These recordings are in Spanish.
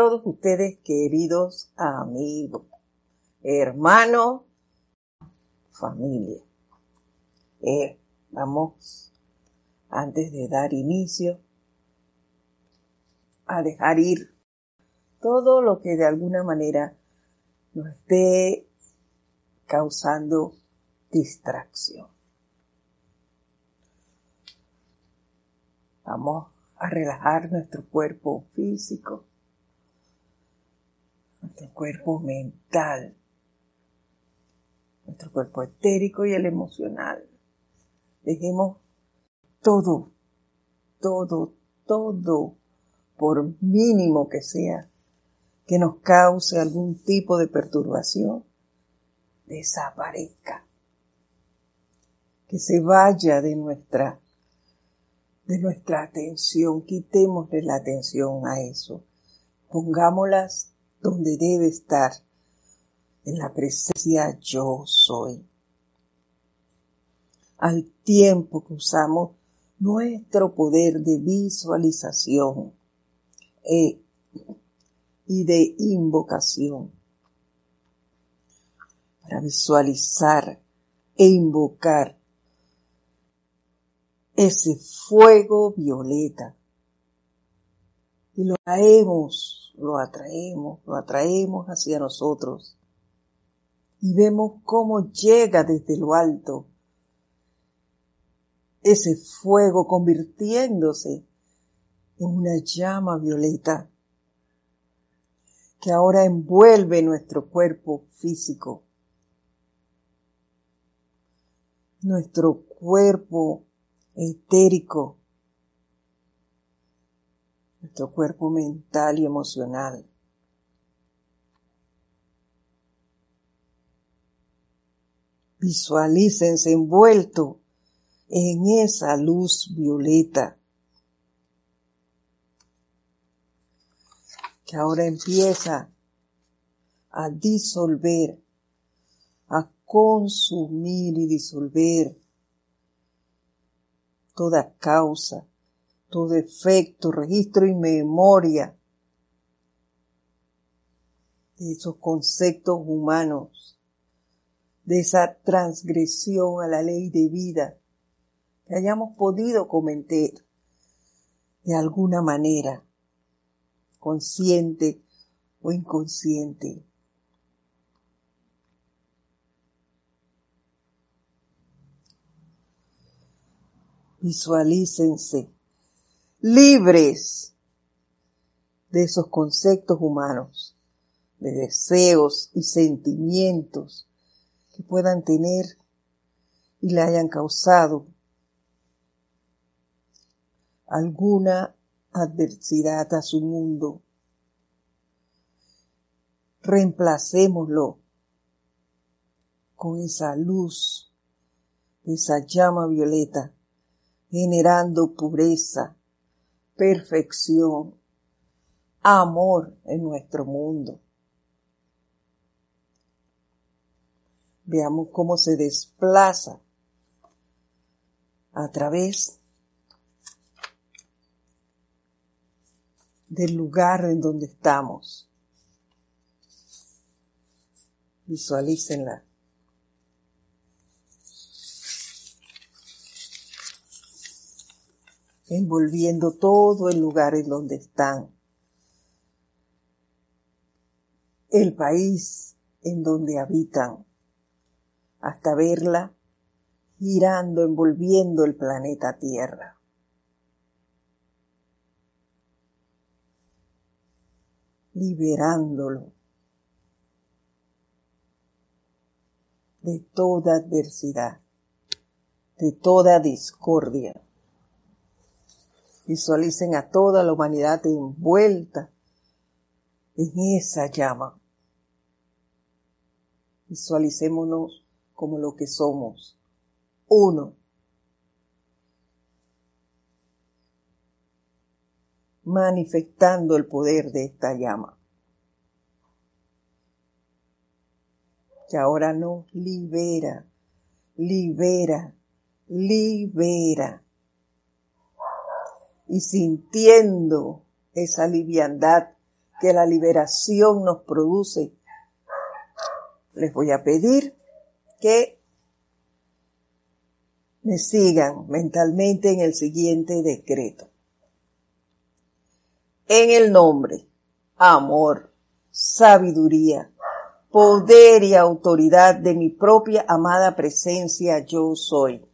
todos ustedes queridos amigos, hermanos, familia. Eh, vamos, antes de dar inicio, a dejar ir todo lo que de alguna manera nos esté causando distracción. Vamos a relajar nuestro cuerpo físico, nuestro cuerpo mental, nuestro cuerpo etérico y el emocional. Dejemos todo, todo, todo, por mínimo que sea, que nos cause algún tipo de perturbación, desaparezca, que se vaya de nuestra de nuestra atención, quitémosle la atención a eso, pongámoslas donde debe estar, en la presencia yo soy. Al tiempo que usamos nuestro poder de visualización e, y de invocación para visualizar e invocar ese fuego violeta. Y lo traemos, lo atraemos, lo atraemos hacia nosotros. Y vemos cómo llega desde lo alto ese fuego convirtiéndose en una llama violeta que ahora envuelve nuestro cuerpo físico, nuestro cuerpo etérico, nuestro cuerpo mental y emocional. Visualícense envuelto en esa luz violeta que ahora empieza a disolver, a consumir y disolver toda causa, todo efecto, registro y memoria de esos conceptos humanos, de esa transgresión a la ley de vida que hayamos podido cometer de alguna manera, consciente o inconsciente. visualícense libres de esos conceptos humanos, de deseos y sentimientos que puedan tener y le hayan causado alguna adversidad a su mundo. Reemplacémoslo con esa luz, esa llama violeta generando pureza, perfección, amor en nuestro mundo. Veamos cómo se desplaza a través del lugar en donde estamos. Visualícenla. Envolviendo todo el lugar en donde están, el país en donde habitan, hasta verla girando, envolviendo el planeta Tierra. liberándolo de toda adversidad, de toda discordia. Visualicen a toda la humanidad envuelta en esa llama. Visualicémonos como lo que somos, uno. manifestando el poder de esta llama. Que ahora nos libera, libera, libera y sintiendo esa liviandad que la liberación nos produce, les voy a pedir que me sigan mentalmente en el siguiente decreto. En el nombre, amor, sabiduría, poder y autoridad de mi propia amada presencia yo soy,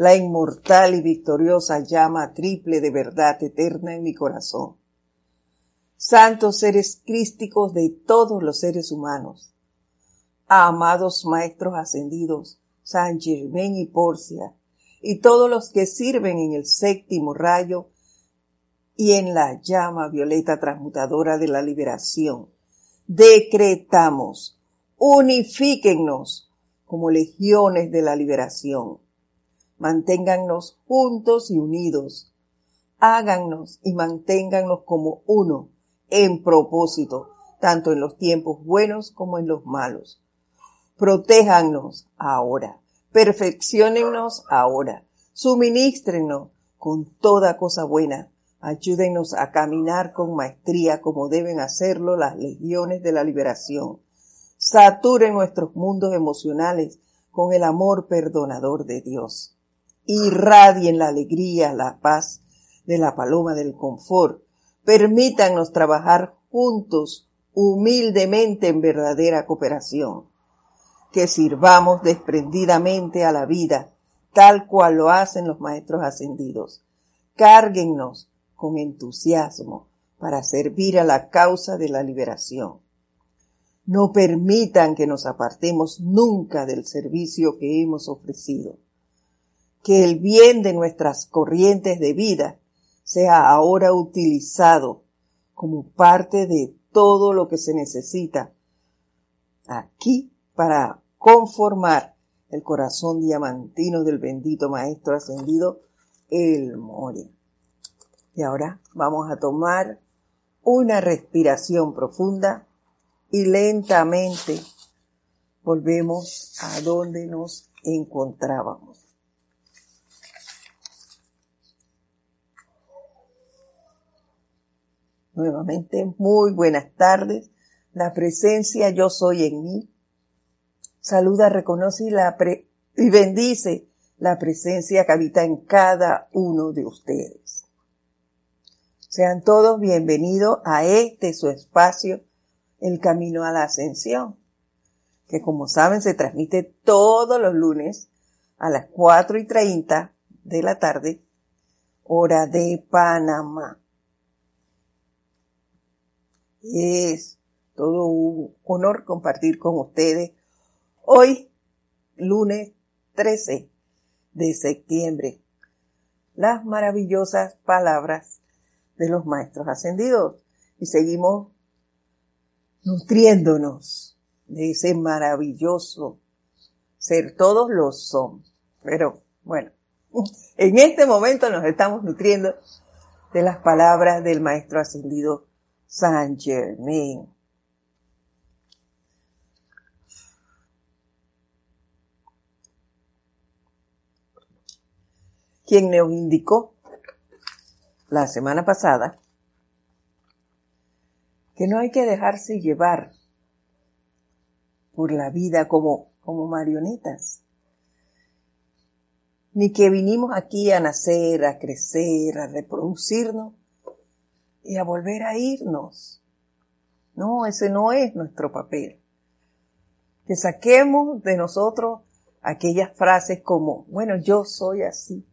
la inmortal y victoriosa llama triple de verdad eterna en mi corazón. Santos seres crísticos de todos los seres humanos, amados maestros ascendidos, San Germain y Porcia, y todos los que sirven en el séptimo rayo y en la llama violeta transmutadora de la liberación. Decretamos, unifíquennos como legiones de la liberación. Manténgannos juntos y unidos. Hágannos y manténgannos como uno en propósito, tanto en los tiempos buenos como en los malos Protéjanos ahora. Perfeccionennos ahora. Suministrenos con toda cosa buena. Ayúdenos a caminar con maestría como deben hacerlo las legiones de la liberación. Saturen nuestros mundos emocionales con el amor perdonador de Dios. Irradien la alegría, la paz de la paloma del confort. Permítanos trabajar juntos, humildemente en verdadera cooperación que sirvamos desprendidamente a la vida, tal cual lo hacen los maestros ascendidos. Cárguennos con entusiasmo para servir a la causa de la liberación. No permitan que nos apartemos nunca del servicio que hemos ofrecido. Que el bien de nuestras corrientes de vida sea ahora utilizado como parte de todo lo que se necesita aquí para conformar el corazón diamantino del bendito Maestro Ascendido, el Moria. Y ahora vamos a tomar una respiración profunda y lentamente volvemos a donde nos encontrábamos. Nuevamente, muy buenas tardes. La presencia yo soy en mí saluda, reconoce y, bendice la presencia que habita en cada uno de ustedes. Sean todos bienvenidos a este su espacio, El Camino a la Ascensión, que como saben se transmite todos los lunes a las 4 y 30 de la tarde, hora de Panamá. Es todo un honor compartir con ustedes Hoy, lunes 13 de septiembre, las maravillosas palabras de los maestros ascendidos. Y seguimos nutriéndonos de ese maravilloso ser. Todos lo son, pero bueno, en este momento nos estamos nutriendo de las palabras del maestro ascendido Saint Germain. quien nos indicó la semana pasada que no hay que dejarse llevar por la vida como, como marionetas, ni que vinimos aquí a nacer, a crecer, a reproducirnos y a volver a irnos. No, ese no es nuestro papel. Que saquemos de nosotros aquellas frases como, bueno, yo soy así,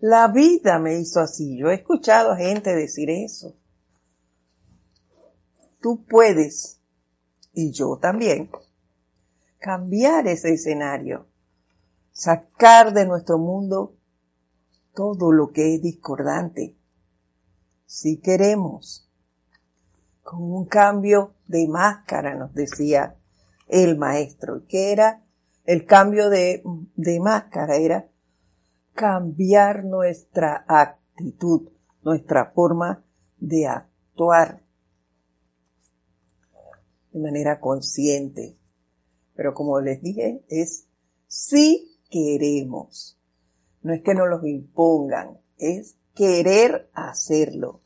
la vida me hizo así. Yo he escuchado a gente decir eso. Tú puedes, y yo también, cambiar ese escenario, sacar de nuestro mundo todo lo que es discordante, si queremos, con un cambio de máscara, nos decía el maestro, que era el cambio de, de máscara, era cambiar nuestra actitud, nuestra forma de actuar de manera consciente. Pero como les dije, es si queremos. No es que nos los impongan, es querer hacerlo.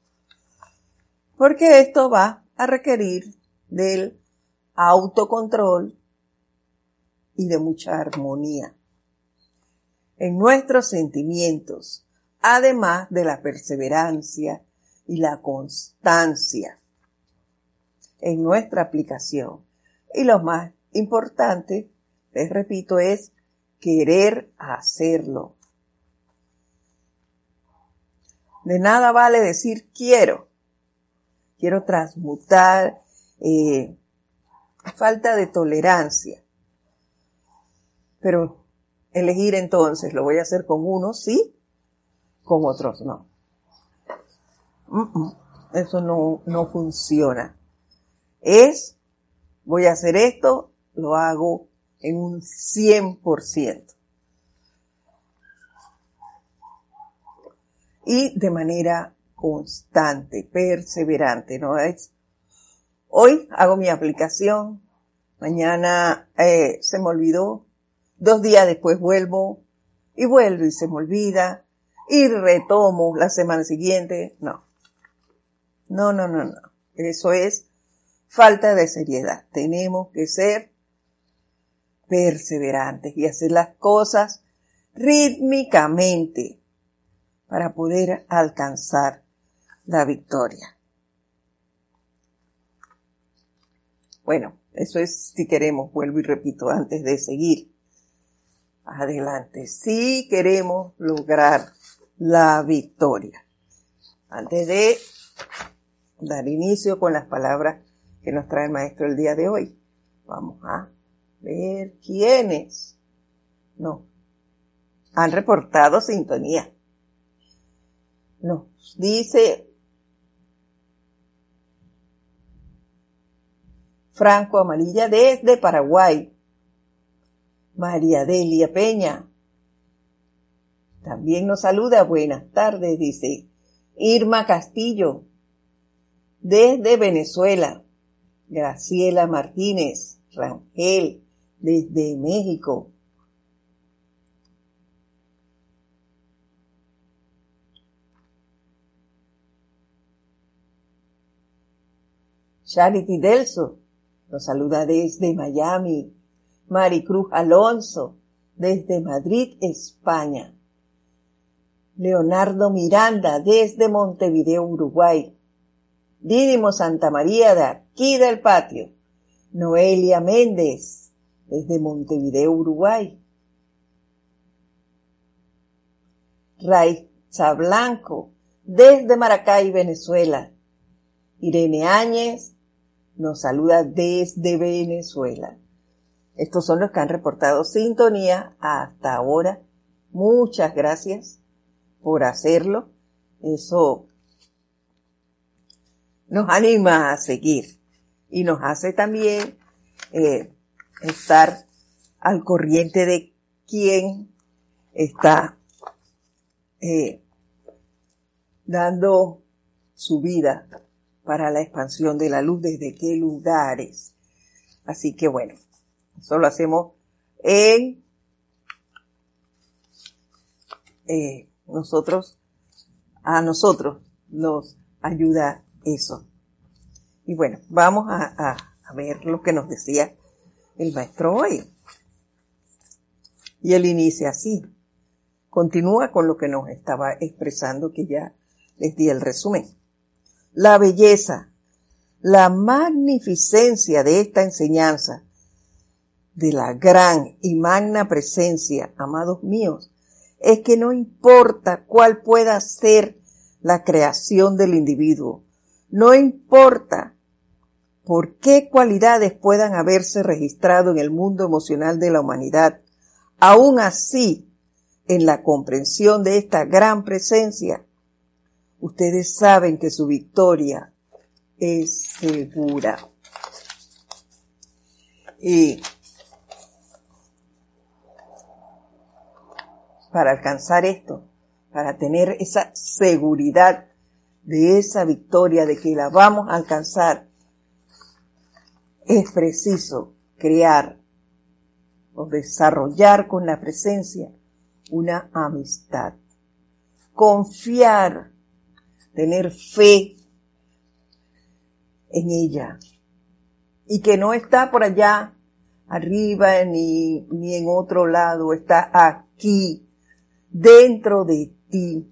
porque esto va a requerir del autocontrol y de mucha armonía en nuestros sentimientos, además de la perseverancia y la constancia en nuestra aplicación. Y lo más importante, les repito, es querer hacerlo. De nada vale decir quiero. Quiero transmutar eh, falta de tolerancia. Pero elegir entonces, lo voy a hacer con unos sí, con otros no. eso no, no funciona. Es, voy a hacer esto, lo hago en un 100%. Y de manera constante, perseverante, ¿no es? Hoy hago mi aplicación, mañana eh, se me olvidó, dos días después vuelvo y vuelvo y se me olvida y retomo la semana siguiente. No. No, no, no, no. Eso es falta de seriedad. Tenemos que ser perseverantes y hacer las cosas rítmicamente para poder alcanzar la victoria. Bueno, eso es si queremos, vuelvo y repito, antes de seguir adelante, si queremos lograr la victoria. Antes de dar inicio con las palabras que nos trae el maestro el día de hoy, vamos a ver quiénes no han reportado sintonía. Nos dice Franco Amarilla desde Paraguay. María Delia Peña. También nos saluda, buenas tardes, dice Irma Castillo, desde Venezuela. Graciela Martínez Rangel, desde México. Charity Delso nos saluda desde Miami. Maricruz Alonso, desde Madrid, España. Leonardo Miranda, desde Montevideo, Uruguay. Dídimo Santa María, de aquí del patio. Noelia Méndez, desde Montevideo, Uruguay. Raiza Blanco, desde Maracay, Venezuela. Irene Áñez nos saluda desde Venezuela. Estos son los que han reportado sintonía hasta ahora. Muchas gracias por hacerlo. Eso nos anima a seguir y nos hace también eh, estar al corriente de quién está eh, dando su vida para la expansión de la luz, desde qué lugares. Así que bueno, eso lo hacemos en eh, nosotros, a nosotros nos ayuda eso. Y bueno, vamos a, a ver lo que nos decía el maestro hoy. Y él inicia así. Continúa con lo que nos estaba expresando, que ya les di el resumen. La belleza, la magnificencia de esta enseñanza de la gran y magna presencia, amados míos, es que no importa cuál pueda ser la creación del individuo, no importa por qué cualidades puedan haberse registrado en el mundo emocional de la humanidad, aún así, en la comprensión de esta gran presencia, ustedes saben que su victoria es segura. Y para alcanzar esto, para tener esa seguridad de esa victoria, de que la vamos a alcanzar, es preciso crear o desarrollar con la presencia una amistad. Confiar, tener fe, en ella y que no está por allá arriba ni, ni en otro lado, está aquí, dentro de ti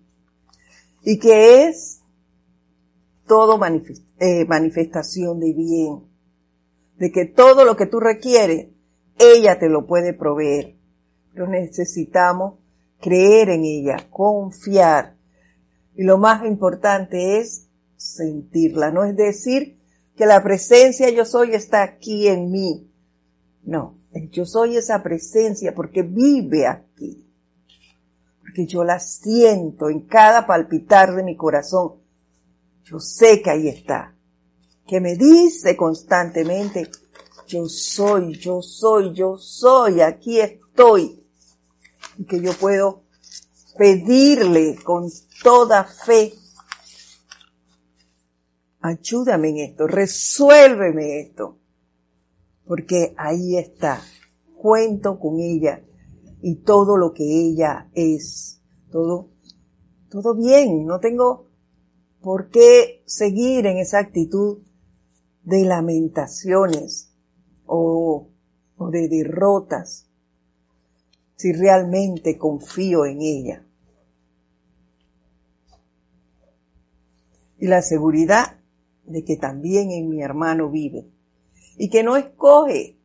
y que es todo eh, manifestación de bien, de que todo lo que tú requieres, ella te lo puede proveer. Pero necesitamos creer en ella, confiar. Y lo más importante es sentirla, no es decir que la presencia yo soy está aquí en mí. No, yo soy esa presencia porque vive aquí. Porque yo la siento en cada palpitar de mi corazón. Yo sé que ahí está. Que me dice constantemente, yo soy, yo soy, yo soy, aquí estoy. Y que yo puedo pedirle con toda fe ayúdame en esto, resuélveme esto, porque ahí está, cuento con ella y todo lo que ella es, todo, todo bien, no tengo por qué seguir en esa actitud de lamentaciones o, o de derrotas si realmente confío en ella. Y la seguridad de que también en mi hermano vive y que no escoge,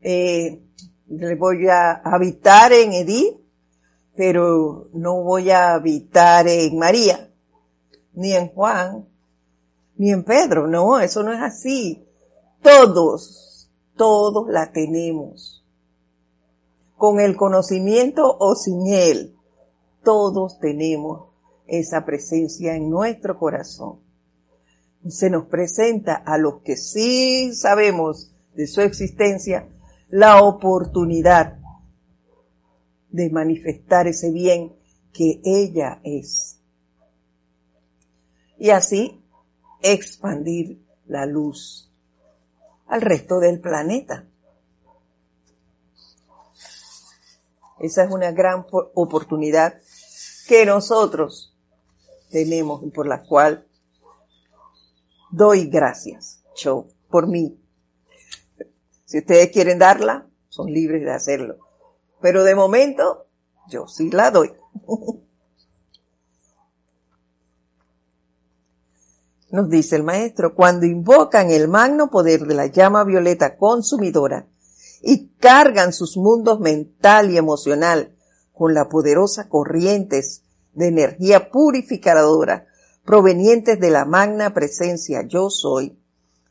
eh, le voy a habitar en Edith, pero no voy a habitar en María, ni en Juan, ni en Pedro, no, eso no es así. Todos, todos la tenemos. Con el conocimiento o sin él, todos tenemos esa presencia en nuestro corazón se nos presenta a los que sí sabemos de su existencia la oportunidad de manifestar ese bien que ella es. Y así expandir la luz al resto del planeta. Esa es una gran oportunidad que nosotros tenemos y por la cual doy gracias, yo, por mí. Si ustedes quieren darla, son libres de hacerlo. Pero de momento, yo sí la doy. Nos dice el maestro, cuando invocan el magno poder de la llama violeta consumidora y cargan sus mundos mental y emocional con la poderosa corrientes de energía purificadora provenientes de la magna presencia yo soy,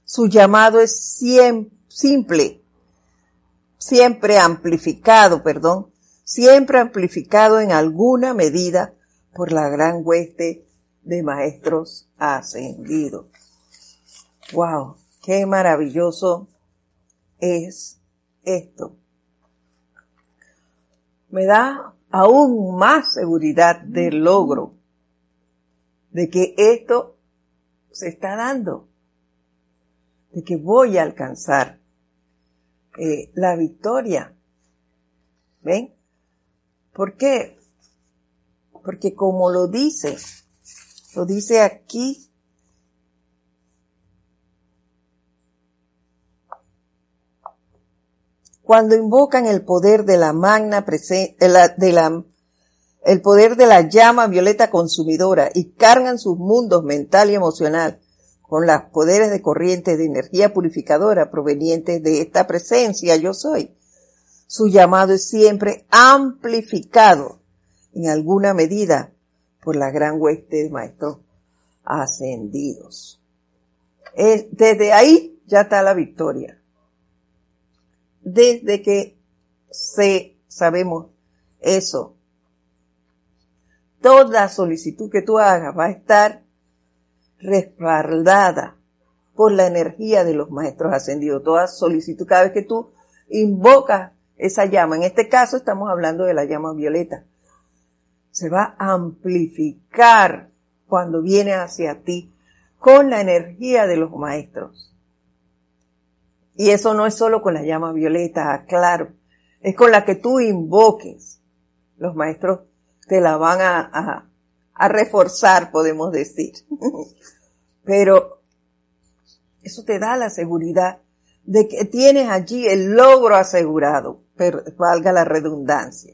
su llamado es simple, siempre amplificado, perdón, siempre amplificado en alguna medida por la gran hueste de maestros ascendidos. Wow, qué maravilloso es esto. Me da aún más seguridad del logro de que esto se está dando, de que voy a alcanzar eh, la victoria. ¿Ven? ¿Por qué? Porque como lo dice, lo dice aquí, cuando invocan el poder de la magna de la, de la el poder de la llama violeta consumidora y cargan sus mundos mental y emocional con los poderes de corriente de energía purificadora provenientes de esta presencia yo soy. Su llamado es siempre amplificado en alguna medida por la gran hueste de maestros ascendidos. Desde ahí ya está la victoria. Desde que se, sabemos eso, toda solicitud que tú hagas va a estar respaldada por la energía de los maestros ascendidos. Toda solicitud, cada vez que tú invocas esa llama, en este caso estamos hablando de la llama violeta, se va a amplificar cuando viene hacia ti con la energía de los maestros. Y eso no es solo con la llama violeta, claro, es con la que tú invoques. Los maestros te la van a, reforzar, podemos decir. Pero eso te da la seguridad de que tienes allí el logro asegurado, pero valga la redundancia.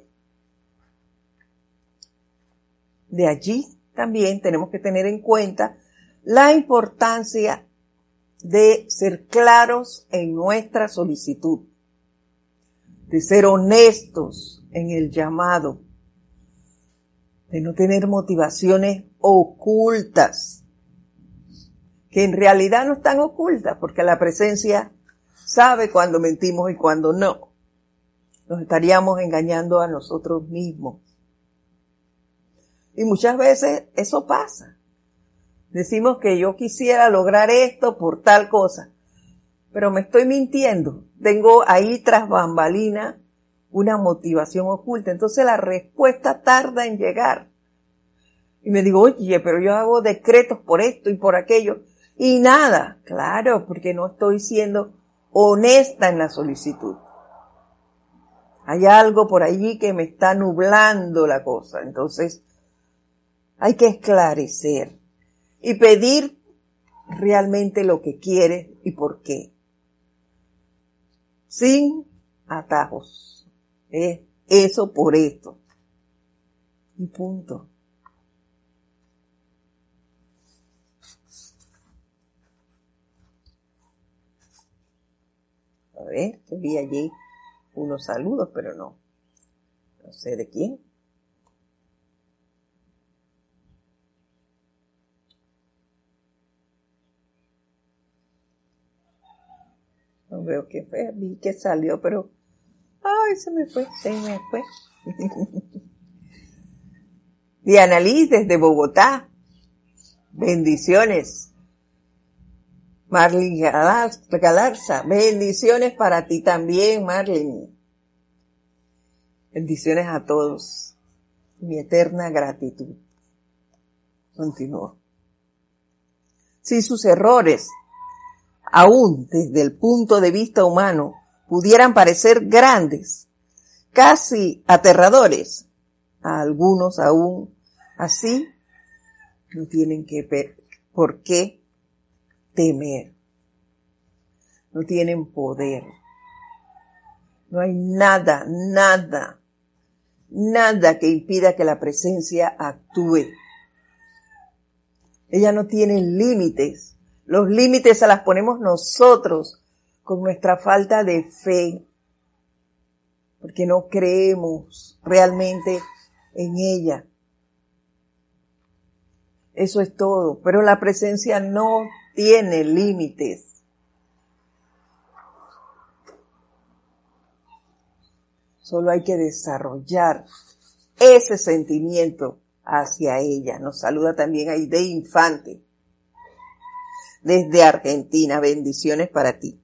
De allí también tenemos que tener en cuenta la importancia de ser claros en nuestra solicitud, de ser honestos en el llamado, de no tener motivaciones ocultas, que en realidad no están ocultas, porque la presencia sabe cuando mentimos y cuando no. Nos estaríamos engañando a nosotros mismos. Y muchas veces eso pasa. Decimos que yo quisiera lograr esto por tal cosa, pero me estoy mintiendo. Tengo ahí tras bambalina una motivación oculta. Entonces la respuesta tarda en llegar. Y me digo, oye, pero yo hago decretos por esto y por aquello. Y nada, claro, porque no estoy siendo honesta en la solicitud. Hay algo por allí que me está nublando la cosa. Entonces, hay que esclarecer y pedir realmente lo que quieres y por qué. Sin atajos. eso por esto. Y punto. A ver, vi allí unos saludos, pero no. No sé de quién. No veo qué fue, vi que salió, pero... Ay, se me fue, se me fue. Diana Liz desde Bogotá. Bendiciones. Marlene Galarza, bendiciones para ti también, Marlene. Bendiciones a todos. Mi eterna gratitud. Continúo. Si sus errores, aún desde el punto de vista humano, pudieran parecer grandes, casi aterradores, a algunos aún así no tienen que por qué temer. No tienen poder. No hay nada, nada, nada que impida que la presencia actúe. Ella no tiene límites. Los límites se las ponemos nosotros con nuestra falta de fe, porque no creemos realmente en ella. Eso es todo, pero la presencia no tiene límites. Solo hay que desarrollar ese sentimiento hacia ella. Nos saluda también Aide Infante. Desde Argentina, bendiciones para ti.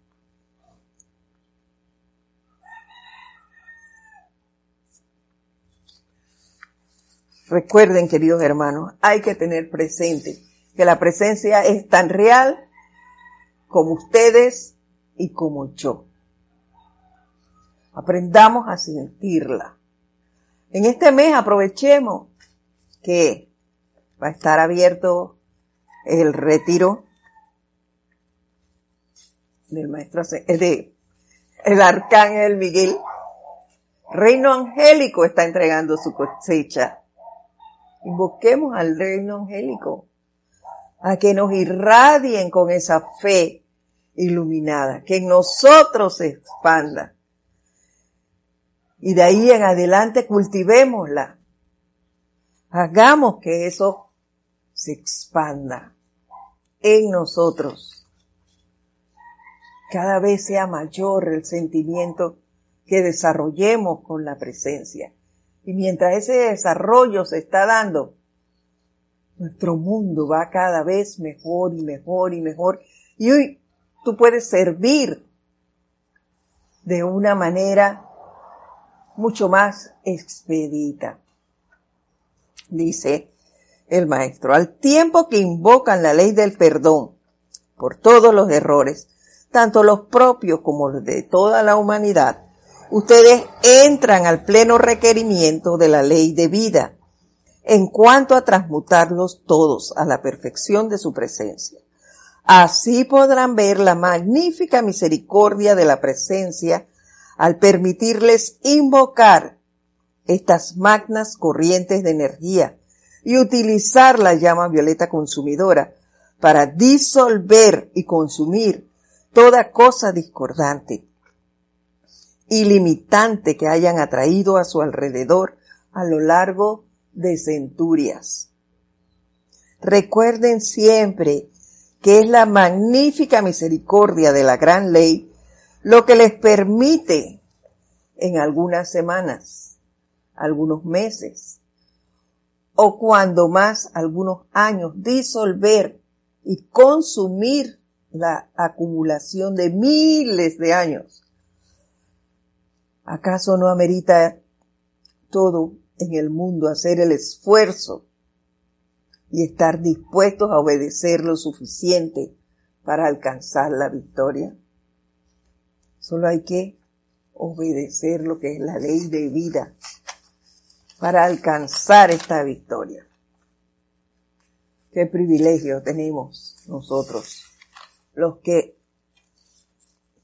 Recuerden, queridos hermanos, hay que tener presente que la presencia es tan real como ustedes y como yo. Aprendamos a sentirla. En este mes aprovechemos que va a estar abierto el retiro del maestro, de el arcángel Miguel. Reino angélico está entregando su cosecha. Invoquemos al reino angélico a que nos irradien con esa fe iluminada, que en nosotros se expanda. Y de ahí en adelante cultivémosla. Hagamos que eso se expanda en nosotros. Cada vez sea mayor el sentimiento que desarrollemos con la presencia. Y mientras ese desarrollo se está dando, nuestro mundo va cada vez mejor y mejor y mejor. Y hoy tú puedes servir de una manera mucho más expedita. Dice el maestro, al tiempo que invocan la ley del perdón por todos los errores, tanto los propios como los de toda la humanidad, ustedes entran al pleno requerimiento de la ley de vida en cuanto a transmutarlos todos a la perfección de su presencia. Así podrán ver la magnífica misericordia de la presencia al permitirles invocar estas magnas corrientes de energía y utilizar la llama violeta consumidora para disolver y consumir toda cosa discordante y limitante que hayan atraído a su alrededor a lo largo de centurias. Recuerden siempre que es la magnífica misericordia de la gran ley lo que les permite en algunas semanas, algunos meses, o cuando más algunos años disolver y consumir la acumulación de miles de años. ¿Acaso no amerita todo en el mundo hacer el esfuerzo y estar dispuestos a obedecer lo suficiente para alcanzar la victoria? Solo hay que obedecer lo que es la ley de vida para alcanzar esta victoria. Qué privilegio tenemos nosotros, los que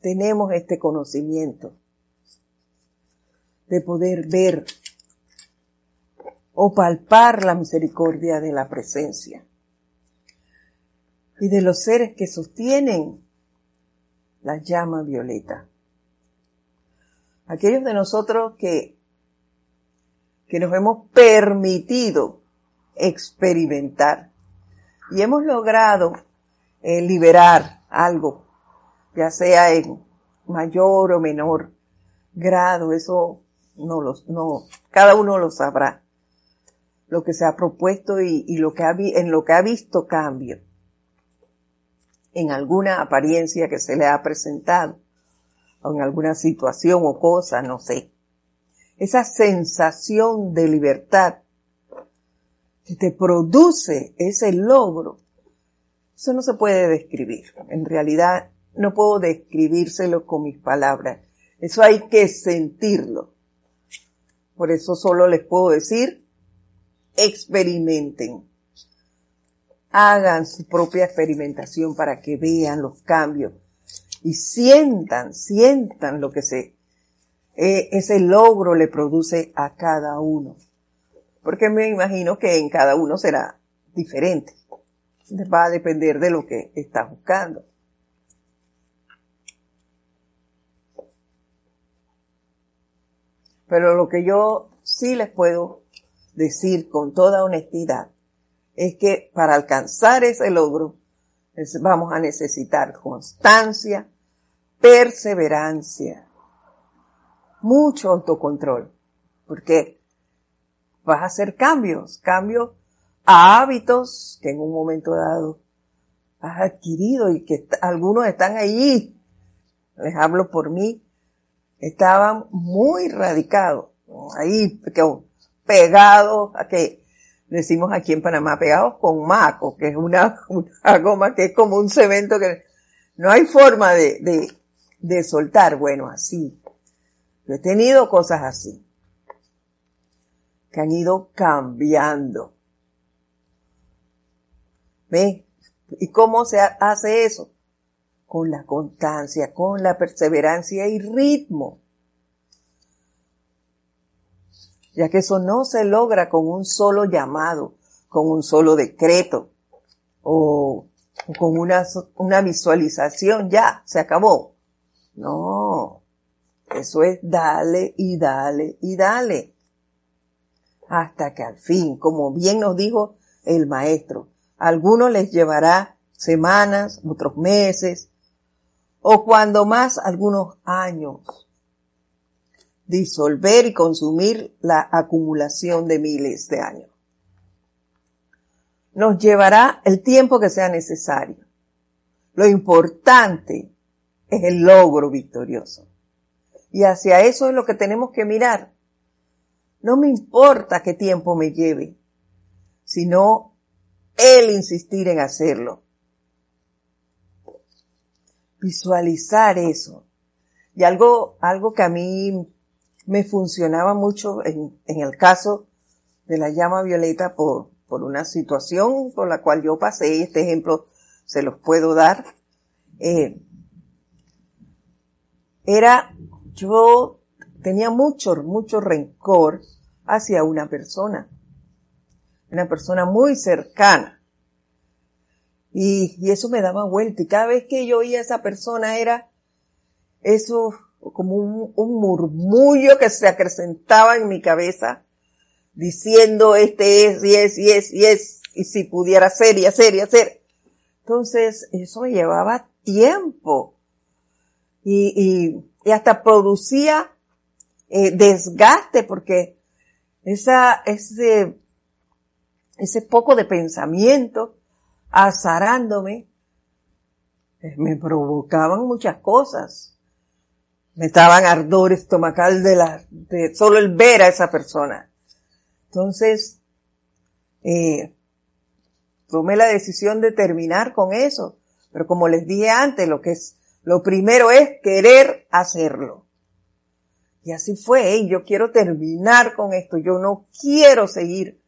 tenemos este conocimiento de poder ver o palpar la misericordia de la presencia y de los seres que sostienen la llama violeta. Aquellos de nosotros que, que nos hemos permitido experimentar y hemos logrado eh, liberar algo, ya sea en mayor o menor grado, eso no los, no, cada uno lo sabrá, lo que se ha propuesto y, y lo que ha, en lo que ha visto cambio, en alguna apariencia que se le ha presentado, o en alguna situación o cosa, no sé. Esa sensación de libertad que te produce ese logro, eso no se puede describir. En realidad no puedo describírselo con mis palabras. Eso hay que sentirlo. Por eso solo les puedo decir, experimenten. Hagan su propia experimentación para que vean los cambios y sientan, sientan lo que se, eh, ese logro le produce a cada uno. Porque me imagino que en cada uno será diferente. Va a depender de lo que está buscando. Pero lo que yo sí les puedo decir con toda honestidad es que para alcanzar ese logro vamos a necesitar constancia, perseverancia, mucho autocontrol, porque vas a hacer cambios, cambios a hábitos que en un momento dado has adquirido y que algunos están allí. Les hablo por mí, estaban muy radicados, ahí pegados a que decimos aquí en Panamá, pegados con maco, que es una, una goma que es como un cemento que no hay forma de, de, de soltar. Bueno, así. Yo he tenido cosas así, que han ido cambiando. ¿Ves? ¿Y cómo se hace eso? con la constancia, con la perseverancia y ritmo. Ya que eso no se logra con un solo llamado, con un solo decreto o, con una, una visualización, ya, se acabó. No, eso es dale y dale y dale. Hasta que al fin, como bien nos dijo el maestro, algunos les llevará semanas, otros meses, o cuando más algunos años. Disolver y consumir la acumulación de miles de años. Nos llevará el tiempo que sea necesario. Lo importante es el logro victorioso. Y hacia eso es lo que tenemos que mirar. No me importa qué tiempo me lleve, sino el insistir en hacerlo visualizar eso. Y algo, algo que a mí me funcionaba mucho en, en el caso de la llama violeta por, por una situación por la cual yo pasé, este ejemplo se los puedo dar. Eh, era, yo tenía mucho, mucho rencor hacia una persona, una persona muy cercana. Y, y eso me daba vuelta. Y cada vez que yo oía a esa persona era eso como un, murmullo que se acrecentaba en mi cabeza diciendo este es y es y es y es y si pudiera ser y hacer y hacer. Entonces eso llevaba tiempo y, y, y hasta producía eh, desgaste porque esa, ese, ese poco de pensamiento azarándome eh, me provocaban muchas cosas me estaban ardor estomacal de la, de solo el ver a esa persona. Entonces, eh, tomé la decisión de terminar con eso. Pero como les dije antes, lo que es, lo primero es querer hacerlo. Y así fue, yo quiero terminar con esto, yo no quiero seguir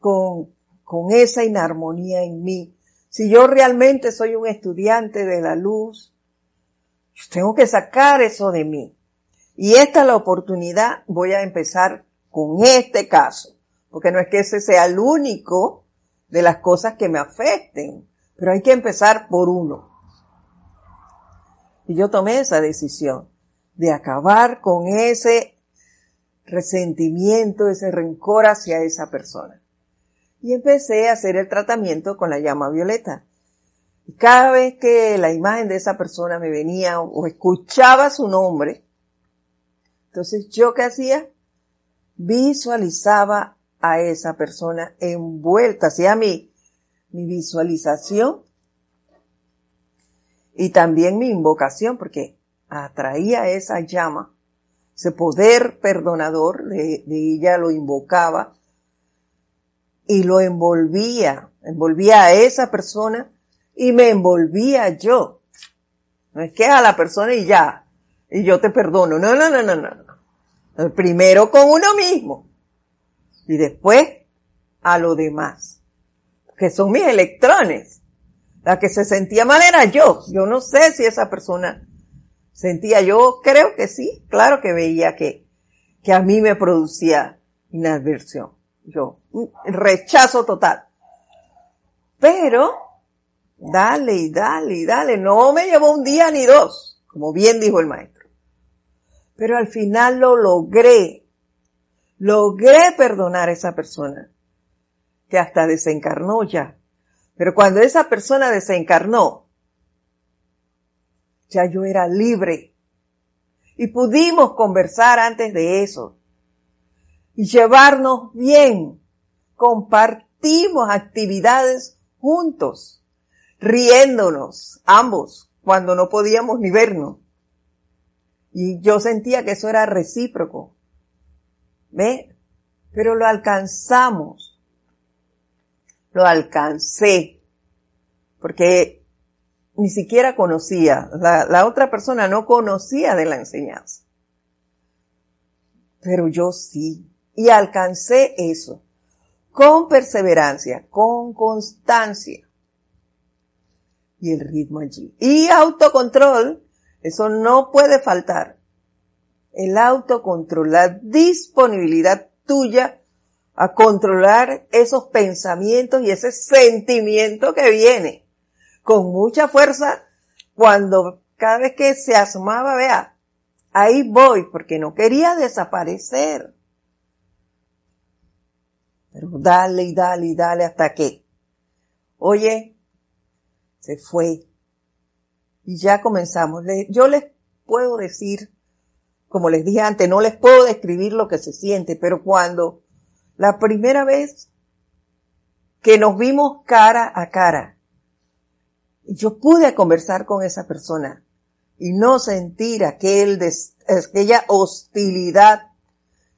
con, con esa inarmonía en mí. Si yo realmente soy un estudiante de la luz, tengo que sacar eso de mí. Y esta es la oportunidad, voy a empezar con este caso, porque no es que ese sea el único de las cosas que me afecten, pero hay que empezar por uno. Y yo tomé esa decisión de acabar con ese resentimiento, ese rencor hacia esa persona. Y empecé a hacer el tratamiento con la llama violeta. Y cada vez que la imagen de esa persona me venía o, escuchaba su nombre, entonces yo qué hacía? Visualizaba a esa persona envuelta, hacía mi, mi visualización y también mi invocación, porque atraía esa llama, ese poder perdonador de, de, ella lo invocaba y lo envolvía, envolvía a esa persona y me envolvía yo. No es que a la persona y ya, y yo te perdono. No, no, no, no, no. Primero con uno mismo y después a lo demás, que son mis electrones. La que se sentía mal era yo. Yo no sé si esa persona sentía, yo creo que sí, claro que veía que, que a mí me producía inadversión. Yo, rechazo total. Pero Dale y dale y dale. No me llevó un día ni dos, como bien dijo el maestro. Pero al final lo logré. Logré perdonar a esa persona, que hasta desencarnó ya. Pero cuando esa persona desencarnó, ya yo era libre. Y pudimos conversar antes de eso. Y llevarnos bien. Compartimos actividades juntos riéndonos, ambos, cuando no podíamos ni vernos. Y yo sentía que eso era recíproco. ¿Ve? Pero lo alcanzamos. Lo alcancé. Porque ni siquiera conocía, la, la otra persona no conocía de la enseñanza. Pero yo sí. Y alcancé eso. Con perseverancia, con constancia y el ritmo allí. Y autocontrol, eso no puede faltar. El autocontrol, la disponibilidad tuya a controlar esos pensamientos y ese sentimiento que viene con mucha fuerza cuando cada vez que se asomaba, vea, ahí voy porque no quería desaparecer. Pero dale y dale y dale hasta que, oye, se fue. Y ya comenzamos. Yo les puedo decir, como les dije antes, no les puedo describir lo que se siente, pero cuando la primera vez que nos vimos cara a cara, yo pude conversar con esa persona y no sentir aquel aquella hostilidad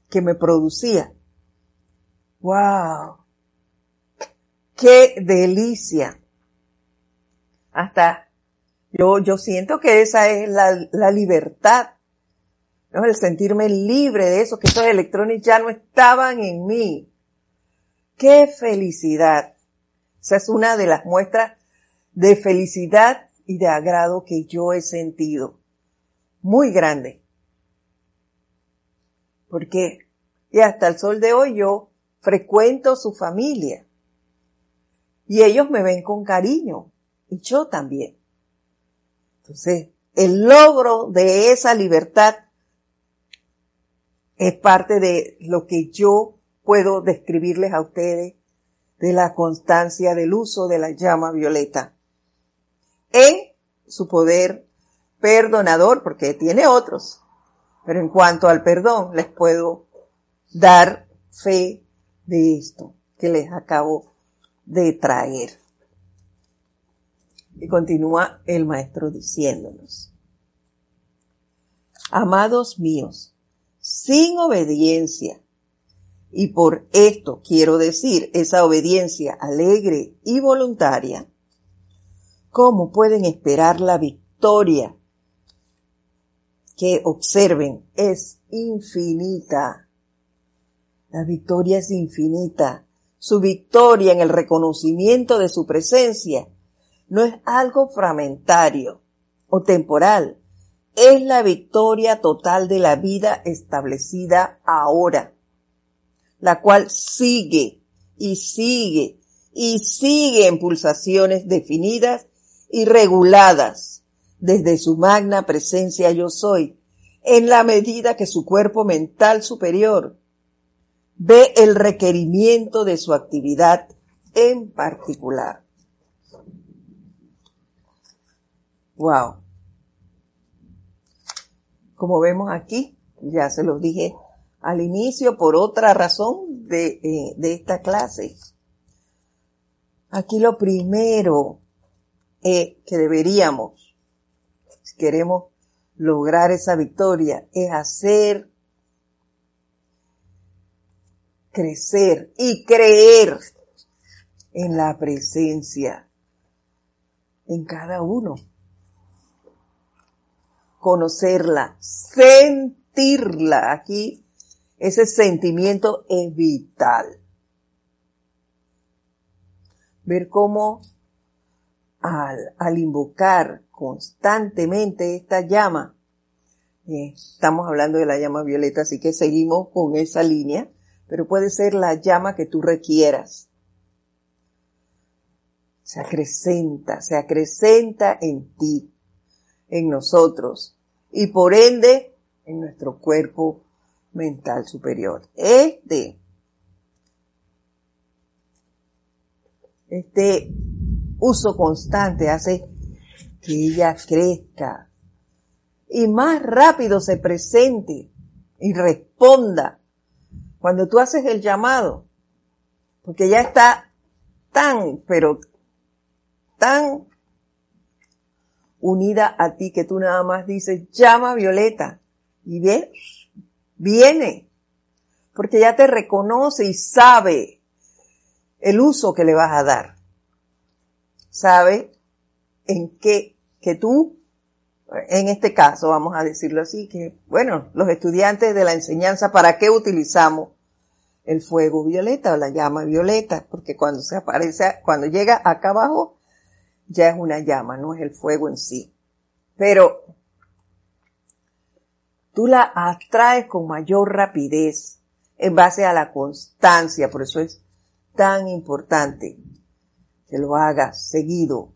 que me producía. ¡Wow! ¡Qué delicia! hasta yo, yo siento que esa es la, libertad, ¿no? El sentirme libre de eso, que esos electrones ya no estaban en mí. ¡Qué felicidad! Esa es una de las muestras de felicidad y de agrado que yo he sentido. Muy grande. Porque, y hasta el sol de hoy yo frecuento su familia. Y ellos me ven con cariño. Y yo también. Entonces, el logro de esa libertad es parte de lo que yo puedo describirles a ustedes de la constancia del uso de la llama violeta en su poder perdonador, porque tiene otros. Pero en cuanto al perdón, les puedo dar fe de esto que les acabo de traer. Y continúa el maestro diciéndonos, amados míos, sin obediencia, y por esto quiero decir esa obediencia alegre y voluntaria, ¿cómo pueden esperar la victoria? Que observen, es infinita. La victoria es infinita. Su victoria en el reconocimiento de su presencia no es algo fragmentario o temporal, es la victoria total de la vida establecida ahora, la cual sigue y sigue y sigue en pulsaciones definidas y reguladas desde su magna presencia yo soy, en la medida que su cuerpo mental superior ve el requerimiento de su actividad en particular. Wow. Como vemos aquí, ya se los dije al inicio por otra razón de, eh, de esta clase. Aquí lo primero eh, que deberíamos, si queremos lograr esa victoria, es hacer crecer y creer en la presencia en cada uno conocerla, sentirla. Aquí ese sentimiento es vital. Ver cómo al, invocar constantemente esta llama, eh, estamos hablando de la llama violeta, así que seguimos con esa línea, pero puede ser la llama que tú requieras. Se acrecenta, se acrecenta en ti en nosotros y por ende en nuestro cuerpo mental superior. Este, este uso constante hace que ella crezca y más rápido se presente y responda cuando tú haces el llamado, porque ya está tan, pero tan unida a ti que tú nada más dices, llama Violeta. Y ve, viene. Porque ya te reconoce y sabe el uso que le vas a dar. Sabe en qué, que tú, en este caso, vamos a decirlo así, que, bueno, los estudiantes de la enseñanza, ¿para qué utilizamos el fuego violeta o la llama violeta? Porque cuando se aparece, cuando llega acá abajo, ya es una llama, no es el fuego en sí. Pero tú la atraes con mayor rapidez en base a la constancia, por eso es tan importante que lo hagas seguido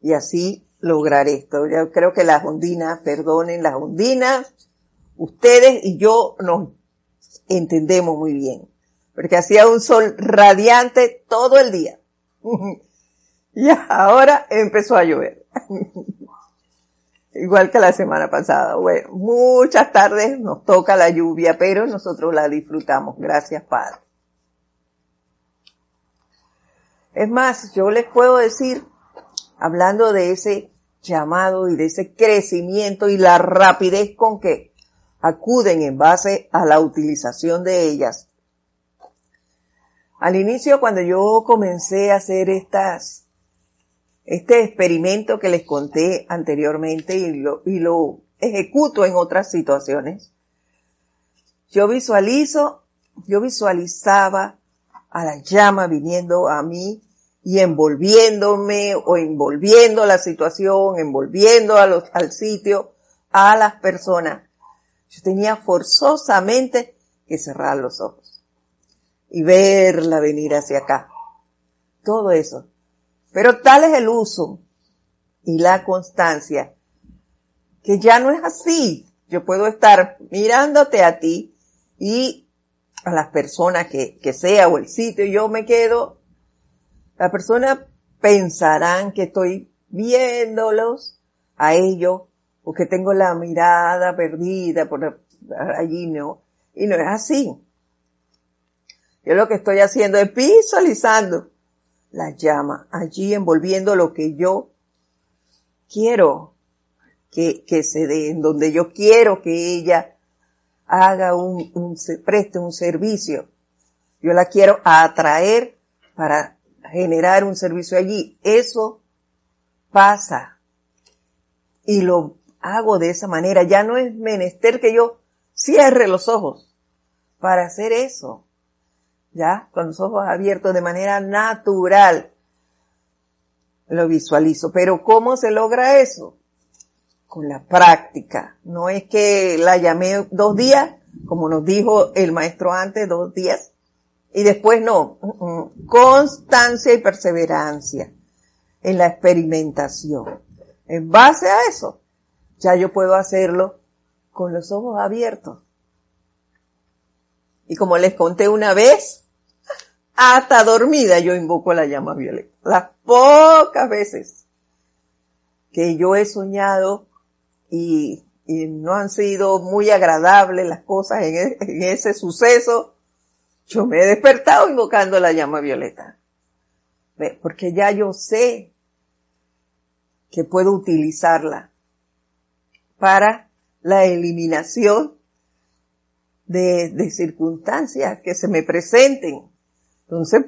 y así lograr esto. Yo creo que las ondinas, perdonen las ondinas, ustedes y yo nos entendemos muy bien, porque hacía un sol radiante todo el día. Y ahora empezó a llover. Igual que la semana pasada. Bueno, muchas tardes nos toca la lluvia, pero nosotros la disfrutamos. Gracias, Padre. Es más, yo les puedo decir, hablando de ese llamado y de ese crecimiento y la rapidez con que acuden en base a la utilización de ellas. Al inicio, cuando yo comencé a hacer estas este experimento que les conté anteriormente y lo, y lo ejecuto en otras situaciones. Yo visualizo, yo visualizaba a la llama viniendo a mí y envolviéndome o envolviendo la situación, envolviendo al sitio, a las personas. Yo tenía forzosamente que cerrar los ojos y verla venir hacia acá. Todo eso. Pero tal es el uso y la constancia que ya no es así. Yo puedo estar mirándote a ti y a las personas que, que sea o el sitio, yo me quedo, la persona pensarán que estoy viéndolos a ellos o que tengo la mirada perdida por allí, no. Y no es así. Yo lo que estoy haciendo es visualizando la llama allí envolviendo lo que yo quiero que, que se dé, en donde yo quiero que ella haga un, un, preste un servicio. Yo la quiero atraer para generar un servicio allí. Eso pasa. Y lo hago de esa manera. Ya no es menester que yo cierre los ojos para hacer eso. Ya, con los ojos abiertos de manera natural. Lo visualizo. Pero ¿cómo se logra eso? con la práctica. No es que la llamé dos días, como nos dijo el maestro antes, dos días, y después no. Constancia y perseverancia en la experimentación. En base a eso, ya yo puedo hacerlo con los ojos abiertos. Y como les conté una vez, hasta dormida yo invoco la llama violeta. Las pocas veces que yo he soñado y, no han sido muy agradables las cosas en, e, en ese suceso, yo me he despertado invocando la llama violeta. Porque ya yo sé que puedo utilizarla para la eliminación de, de circunstancias que se me presenten. Entonces,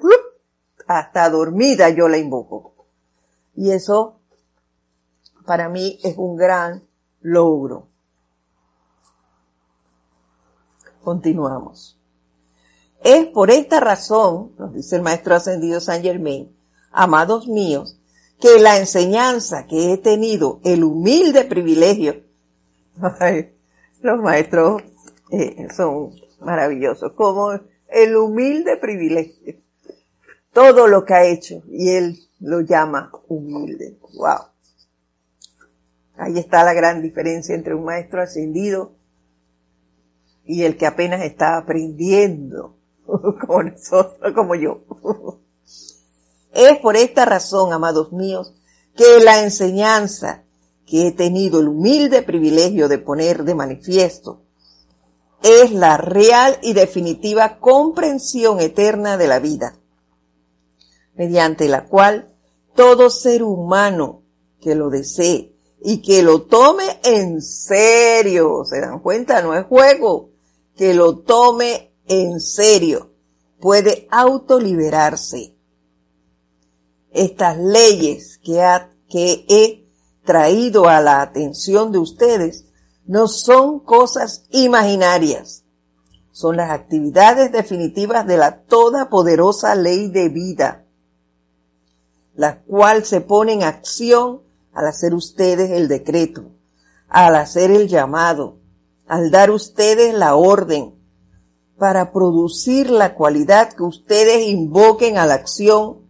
hasta dormida yo la invoco. Y eso para mí es un gran logro. Continuamos. Es por esta razón, nos dice el maestro ascendido San Germain, amados míos, que la enseñanza que he tenido, el humilde privilegio, los maestros eh, son maravillosos, como el humilde privilegio, todo lo que ha hecho, y él lo llama humilde. Wow. Ahí está la gran diferencia entre un maestro ascendido y el que apenas está aprendiendo, como nosotros, como yo. Es por esta razón, amados míos, que la enseñanza que he tenido el humilde privilegio de poner de manifiesto es la real y definitiva comprensión eterna de la vida, mediante la cual todo ser humano que lo desee y que lo tome en serio. ¿Se dan cuenta? No es juego. Que lo tome en serio. Puede autoliberarse. Estas leyes que, que he traído a la atención de ustedes no son cosas imaginarias. Son las actividades definitivas de la todopoderosa ley de vida, la cual se pone en acción al hacer ustedes el decreto, al hacer el llamado, al dar ustedes la orden para producir la cualidad que ustedes invoquen a la acción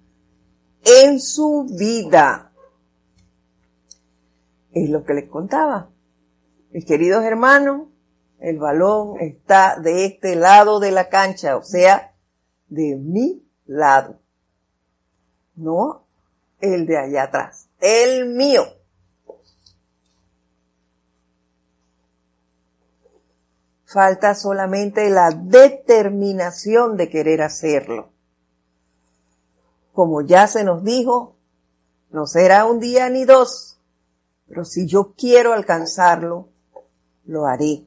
en su vida. Es lo que les contaba. Mis queridos hermanos, el balón está de este lado de la cancha, o sea, de mi lado, no el de allá atrás el mío. Falta solamente la determinación de querer hacerlo. Como ya se nos dijo, no será un día ni dos, pero si yo quiero alcanzarlo, lo haré.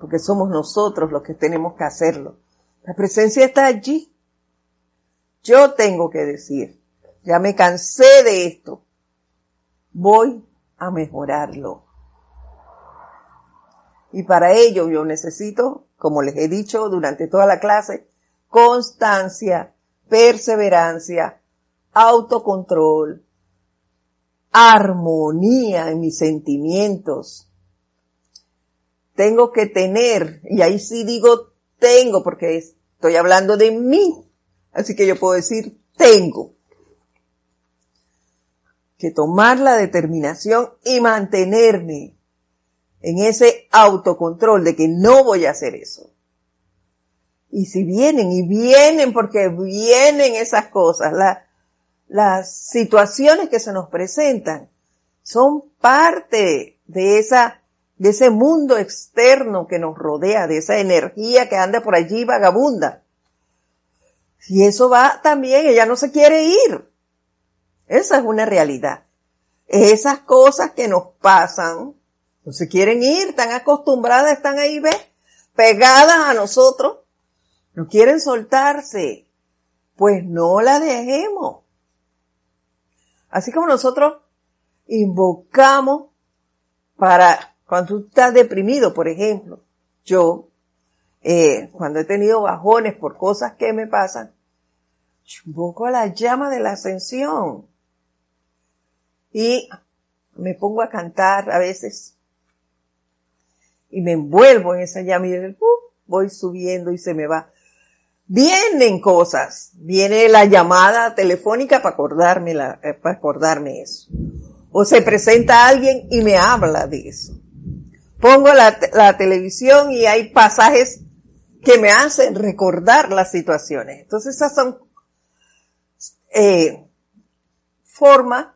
Porque somos nosotros los que tenemos que hacerlo. La presencia está allí. Yo tengo que decir, ya me cansé de esto. Voy a mejorarlo. Y para ello yo necesito, como les he dicho durante toda la clase, constancia, perseverancia, autocontrol, armonía en mis sentimientos. Tengo que tener, y ahí sí digo tengo, porque estoy hablando de mí, así que yo puedo decir tengo que tomar la determinación y mantenerme en ese autocontrol de que no voy a hacer eso. Y si vienen, y vienen porque vienen esas cosas, las situaciones que se nos presentan, son parte de esa, de ese mundo externo que nos rodea, de esa energía que anda por allí vagabunda. Y eso va también, ella no se quiere ir. Esa es una realidad. Esas cosas que nos pasan, no se quieren ir, están acostumbradas, están ahí, ¿ves? Pegadas a nosotros, no quieren soltarse. Pues no la dejemos. Así como nosotros invocamos para, cuando tú estás deprimido, por ejemplo, yo, eh, cuando he tenido bajones por cosas que me pasan, invoco a la llama de la ascensión y me pongo a cantar a veces y me envuelvo en esa llama y uh, voy subiendo y se me va. Vienen cosas, viene la llamada telefónica para acordarme, la, eh, para acordarme eso. O se presenta alguien y me habla de eso. Pongo la, televisión y hay pasajes que me hacen recordar las situaciones. Entonces esas son eh, formas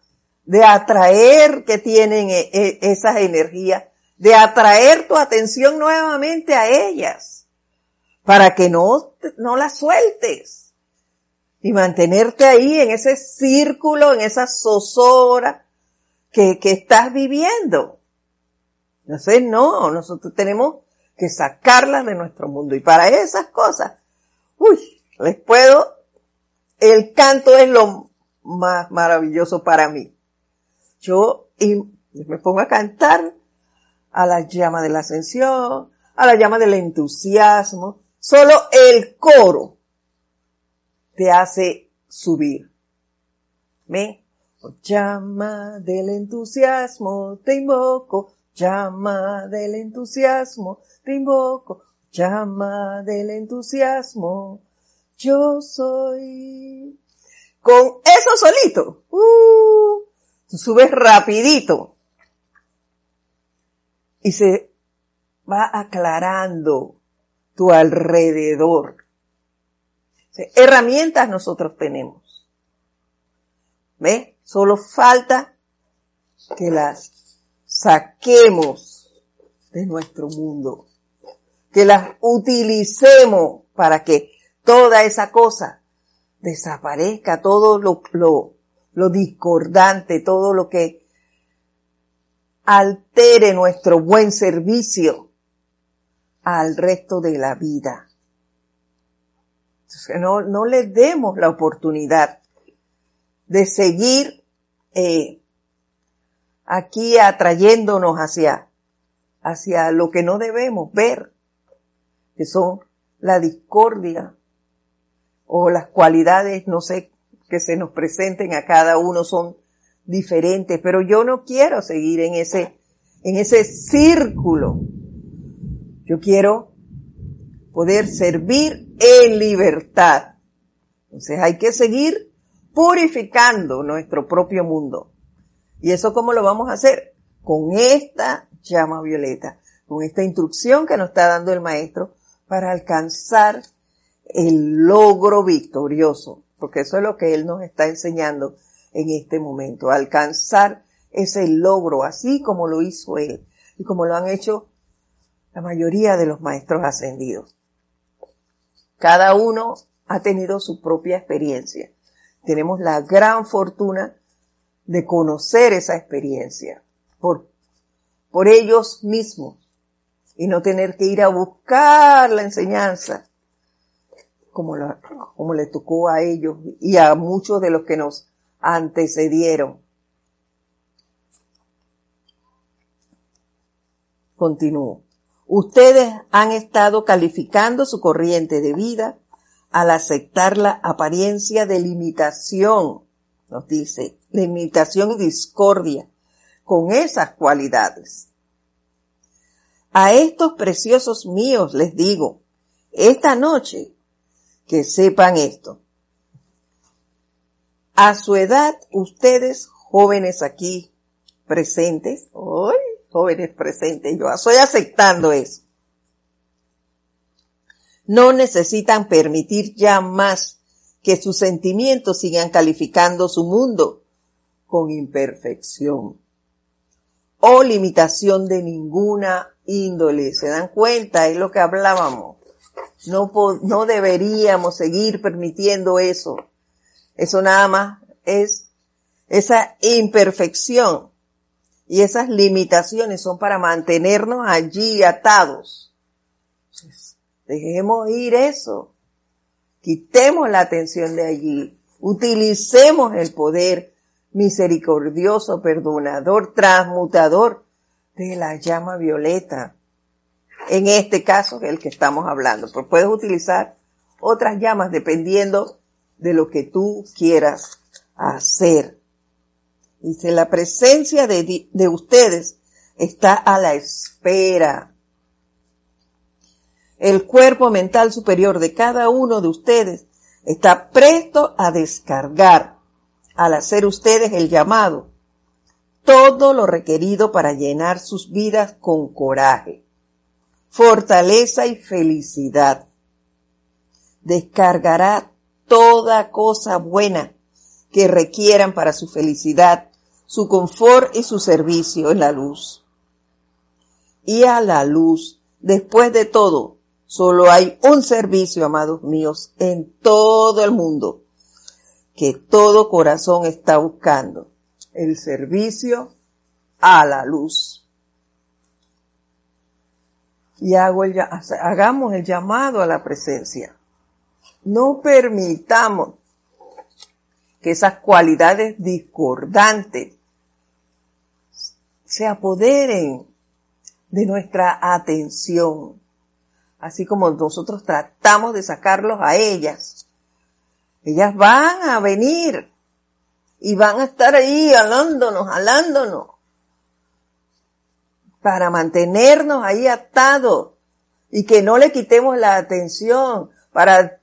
de atraer que tienen e, e, esas energías, de atraer tu atención nuevamente a ellas, para que no, no las sueltes y mantenerte ahí en ese círculo, en esa zozobra que, que estás viviendo. Entonces no, nosotros tenemos que sacarlas de nuestro mundo y para esas cosas, uy, les puedo, el canto es lo más maravilloso para mí yo me pongo a cantar a la llama de la ascensión, a la llama del entusiasmo. Solo el coro te hace subir. ¿Me? Oh, llama del entusiasmo, te invoco. Llama del entusiasmo, te invoco. Llama del entusiasmo, yo soy. Con eso solito. Uh, Tú subes rapidito y se va aclarando tu alrededor. herramientas nosotros tenemos. ¿Ves? Solo falta que las saquemos de nuestro mundo. Que las utilicemos para que toda esa cosa desaparezca, todo lo, lo, lo discordante, todo lo que altere nuestro buen servicio al resto de la vida. no, no le demos la oportunidad de seguir eh, aquí atrayéndonos hacia, hacia lo que no debemos ver, que son la discordia o las cualidades, no sé que se nos presenten a cada uno son diferentes, pero yo no quiero seguir en ese, en ese círculo. Yo quiero poder servir en libertad. Entonces hay que seguir purificando nuestro propio mundo. ¿Y eso cómo lo vamos a hacer? Con esta llama violeta, con esta instrucción que nos está dando el maestro para alcanzar el logro victorioso porque eso es lo que Él nos está enseñando en este momento, alcanzar ese logro, así como lo hizo Él y como lo han hecho la mayoría de los maestros ascendidos. Cada uno ha tenido su propia experiencia. Tenemos la gran fortuna de conocer esa experiencia por, por ellos mismos y no tener que ir a buscar la enseñanza como, como le tocó a ellos y a muchos de los que nos antecedieron. Continúo. Ustedes han estado calificando su corriente de vida al aceptar la apariencia de limitación, nos dice, limitación y discordia, con esas cualidades. A estos preciosos míos les digo, esta noche, que sepan esto. A su edad, ustedes jóvenes aquí presentes, hoy jóvenes presentes, yo estoy aceptando eso. No necesitan permitir ya más que sus sentimientos sigan calificando su mundo con imperfección o limitación de ninguna índole. ¿Se dan cuenta? Es lo que hablábamos. No, no deberíamos seguir permitiendo eso. Eso nada más es esa imperfección y esas limitaciones son para mantenernos allí atados. dejemos ir eso. Quitemos la atención de allí. Utilicemos el poder misericordioso, perdonador, transmutador de la llama violeta. En este caso, el que estamos hablando. Pero puedes utilizar otras llamas dependiendo de lo que tú quieras hacer. Dice, la presencia de, de ustedes está a la espera. El cuerpo mental superior de cada uno de ustedes está presto a descargar, al hacer ustedes el llamado, todo lo requerido para llenar sus vidas con coraje, fortaleza y felicidad. Descargará toda cosa buena que requieran para su felicidad, su confort y su servicio en la luz. Y a la luz, después de todo, solo hay un servicio, amados míos, en todo el mundo, que todo corazón está buscando, el servicio a la luz. Y hago el, hagamos el llamado a la presencia. No permitamos que esas cualidades discordantes se apoderen de nuestra atención, así como nosotros tratamos de sacarlos a ellas. Ellas van a venir y van a estar ahí alándonos, alándonos, para mantenernos ahí atados y que no le quitemos la atención, para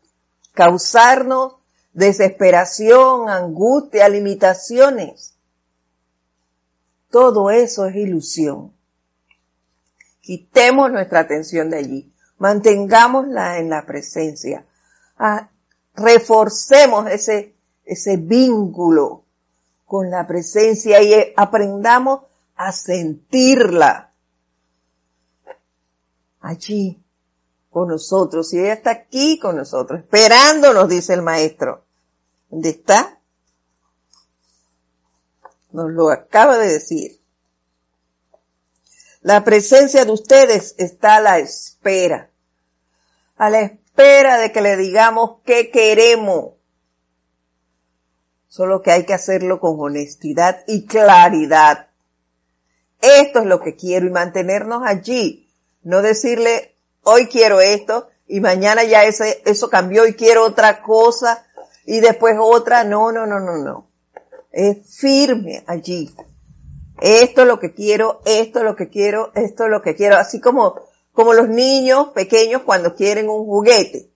causarnos desesperación, angustia, limitaciones. Todo eso es ilusión. Quitemos nuestra atención de allí. Mantengámosla en la presencia. Ah, reforcemos ese, ese vínculo con la presencia y aprendamos a sentirla allí con nosotros. Y ella está aquí con nosotros, esperándonos, dice el maestro. ¿Dónde está? Nos lo acaba de decir. La presencia de ustedes está a la espera. A la espera de que le digamos qué queremos. Solo que hay que hacerlo con honestidad y claridad. Esto es lo que quiero y mantenernos allí. No decirle, hoy quiero esto y mañana ya ese, eso cambió y quiero otra cosa y después otra. No, no, no, no, no. Es firme allí. Esto es lo que quiero, esto es lo que quiero, esto es lo que quiero. Así como, como los niños pequeños cuando quieren un juguete.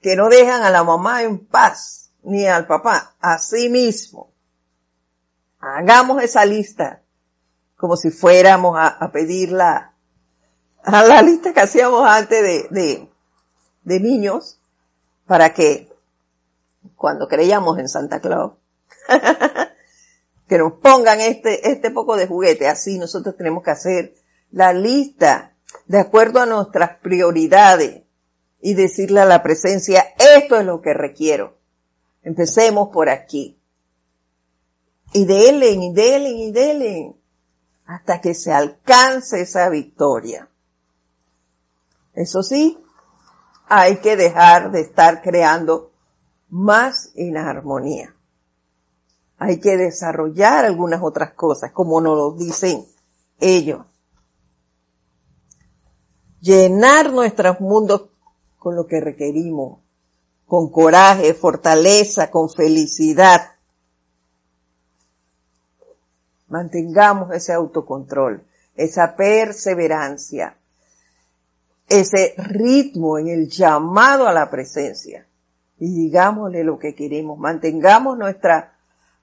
Que no dejan a la mamá en paz, ni al papá. Así mismo. Hagamos esa lista como si fuéramos a, a pedirla a la lista que hacíamos antes de, de, de niños para que cuando creíamos en Santa Claus, que nos pongan este, este poco de juguete. Así nosotros tenemos que hacer la lista de acuerdo a nuestras prioridades y decirle a la presencia, esto es lo que requiero. Empecemos por aquí. Y delen, y delen, y delen, hasta que se alcance esa victoria. Eso sí, hay que dejar de estar creando más inarmonía. Hay que desarrollar algunas otras cosas, como nos lo dicen ellos. Llenar nuestros mundos con lo que requerimos con coraje, fortaleza, con felicidad. Mantengamos ese autocontrol, esa perseverancia, ese ritmo en el llamado a la presencia. Y digámosle lo que queremos, mantengamos nuestra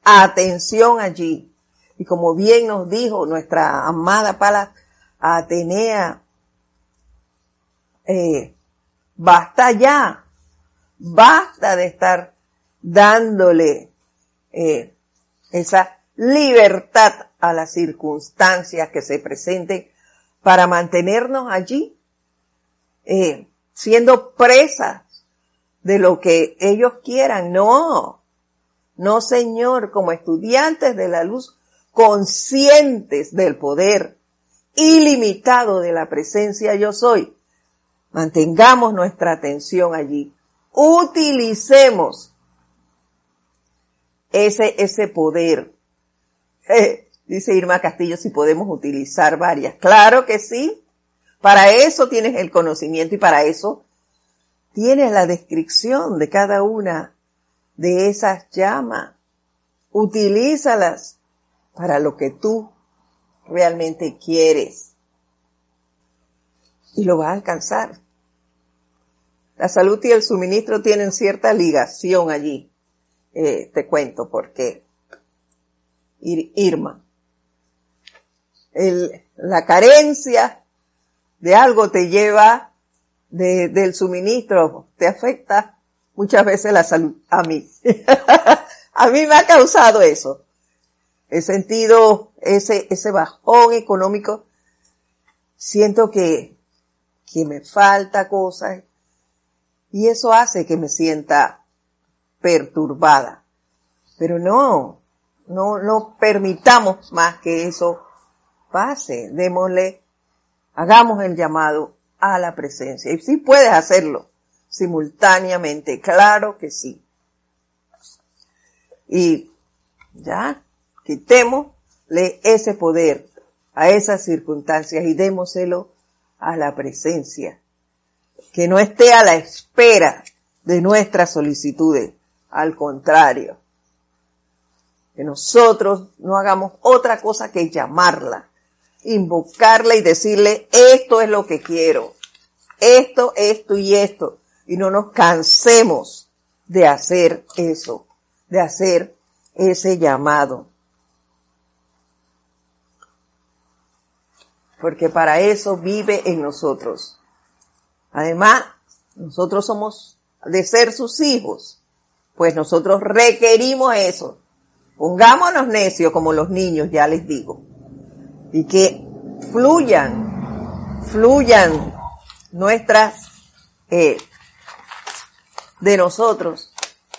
atención allí. Y como bien nos dijo nuestra amada Pala Atenea, eh, basta ya, basta de estar dándole eh, esa libertad a las circunstancias que se presenten para mantenernos allí, eh, siendo presas de lo que ellos quieran. No, no Señor, como estudiantes de la luz, conscientes del poder ilimitado de la presencia yo soy. Mantengamos nuestra atención allí. Utilicemos ese, ese poder eh, dice Irma Castillo si podemos utilizar varias. Claro que sí. Para eso tienes el conocimiento y para eso tienes la descripción de cada una de esas llamas. Utilízalas para lo que tú realmente quieres. Y lo vas a alcanzar. La salud y el suministro tienen cierta ligación allí. Eh, te cuento por qué. Irma. la carencia de algo te lleva del suministro, te afecta muchas veces la salud. A mí. a mí me ha causado eso. He sentido ese, ese bajón económico. Siento que, que me falta cosas. Y eso hace que me sienta perturbada. Pero no, no, no permitamos más que eso pase. Démosle, hagamos el llamado a la presencia. Y si puedes hacerlo simultáneamente, claro que sí. Y ya, quitémosle ese poder a esas circunstancias y démoselo a la presencia. Que no esté a la espera de nuestras solicitudes. Al contrario, que nosotros no hagamos otra cosa que llamarla, invocarla y decirle, esto es lo que quiero, esto, esto y esto, y no nos cansemos de hacer eso, de hacer ese llamado. Porque para eso vive en nosotros. Además, nosotros somos de ser sus hijos, pues nosotros requerimos eso. Pongámonos necios como los niños, ya les digo. Y que fluyan, fluyan nuestras, eh, de nosotros,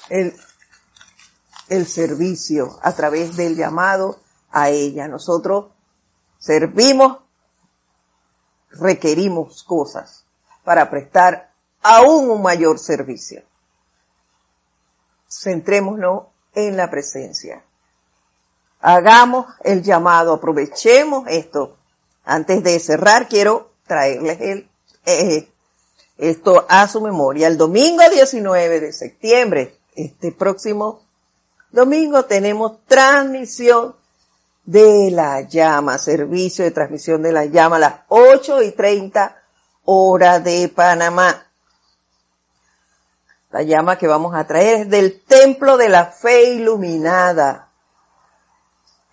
el, el servicio a través del llamado a ella. Nosotros servimos, requerimos cosas para prestar aún un mayor servicio. Centrémonos en la presencia. Hagamos el llamado, aprovechemos esto. Antes de cerrar, quiero traerles el, eh, esto a su memoria. El domingo 19 de septiembre, este próximo domingo, tenemos transmisión de la llama, servicio de transmisión de la llama a las 8 y 30 hora de Panamá. La llama que vamos a traer es del templo de la fe iluminada.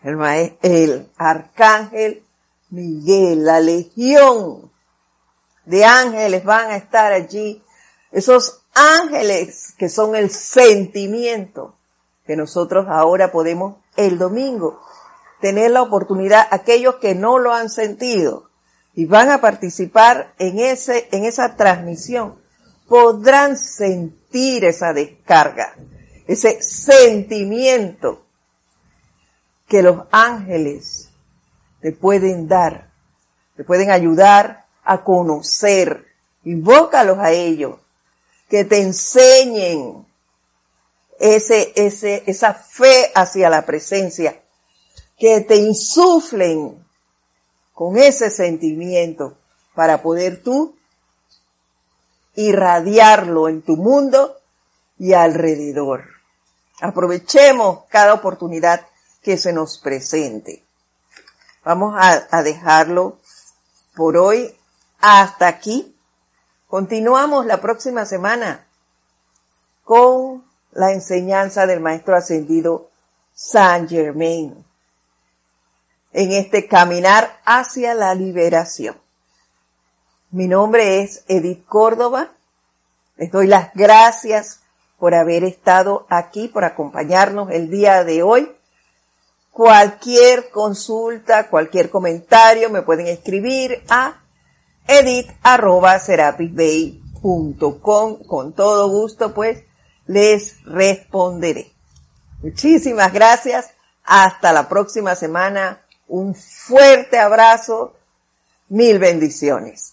El, el arcángel Miguel, la legión de ángeles van a estar allí. Esos ángeles que son el sentimiento que nosotros ahora podemos el domingo tener la oportunidad, aquellos que no lo han sentido y van a participar en ese, en esa transmisión, podrán sentir esa descarga, ese sentimiento que los ángeles te pueden dar, te pueden ayudar a conocer. Invócalos a ellos, que te enseñen ese, ese, esa fe hacia la presencia, que te insuflen con ese sentimiento para poder tú irradiarlo en tu mundo y alrededor. Aprovechemos cada oportunidad que se nos presente. Vamos a, dejarlo por hoy hasta aquí. Continuamos la próxima semana con la enseñanza del Maestro Ascendido Saint Germain en este caminar hacia la liberación. Mi nombre es Edith Córdoba. Les doy las gracias por haber estado aquí, por acompañarnos el día de hoy. Cualquier consulta, cualquier comentario me pueden escribir a edit.serapisbay.com. Con todo gusto, pues, les responderé. Muchísimas gracias. Hasta la próxima semana. Un fuerte abrazo. Mil bendiciones.